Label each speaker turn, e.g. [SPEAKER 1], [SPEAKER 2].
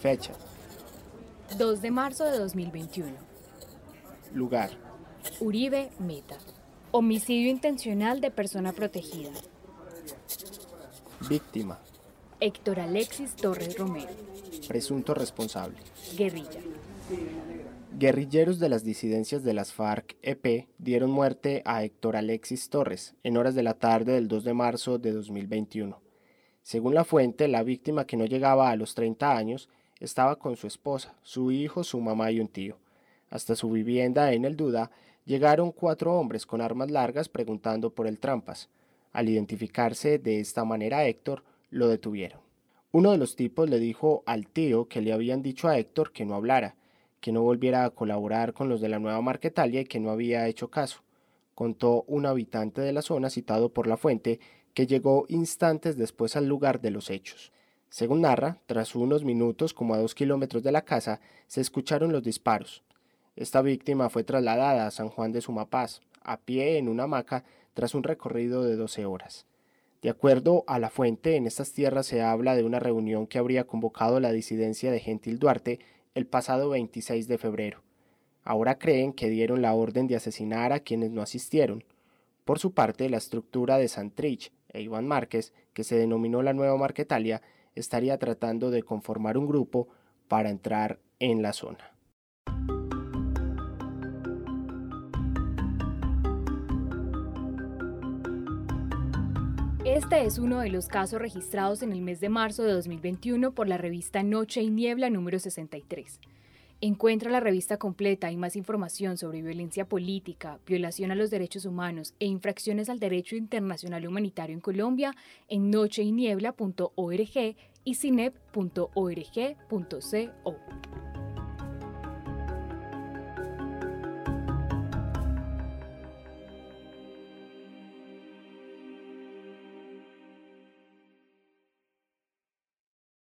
[SPEAKER 1] Fecha.
[SPEAKER 2] 2 de marzo de 2021.
[SPEAKER 1] Lugar.
[SPEAKER 2] Uribe Meta. Homicidio intencional de persona protegida.
[SPEAKER 1] Víctima.
[SPEAKER 2] Héctor Alexis Torres Romero.
[SPEAKER 1] Presunto responsable.
[SPEAKER 2] Guerrilla.
[SPEAKER 1] Guerrilleros de las disidencias de las FARC-EP dieron muerte a Héctor Alexis Torres en horas de la tarde del 2 de marzo de 2021. Según la fuente, la víctima que no llegaba a los 30 años estaba con su esposa, su hijo, su mamá y un tío. Hasta su vivienda en el Duda llegaron cuatro hombres con armas largas preguntando por el Trampas. Al identificarse de esta manera Héctor, lo detuvieron. Uno de los tipos le dijo al tío que le habían dicho a Héctor que no hablara, que no volviera a colaborar con los de la nueva Marquetalia y que no había hecho caso. Contó un habitante de la zona citado por la fuente que llegó instantes después al lugar de los hechos. Según narra, tras unos minutos, como a dos kilómetros de la casa, se escucharon los disparos. Esta víctima fue trasladada a San Juan de Sumapaz, a pie en una hamaca, tras un recorrido de 12 horas. De acuerdo a la fuente, en estas tierras se habla de una reunión que habría convocado la disidencia de Gentil Duarte el pasado 26 de febrero. Ahora creen que dieron la orden de asesinar a quienes no asistieron. Por su parte, la estructura de Santrich e Iván Márquez, que se denominó la Nueva Marquetalia, estaría tratando de conformar un grupo para entrar en la zona.
[SPEAKER 2] Este es uno de los casos registrados en el mes de marzo de 2021 por la revista Noche y Niebla número 63. Encuentra la revista completa y más información sobre violencia política, violación a los derechos humanos e infracciones al derecho internacional humanitario en Colombia en nocheyniebla.org y cinep.org.co.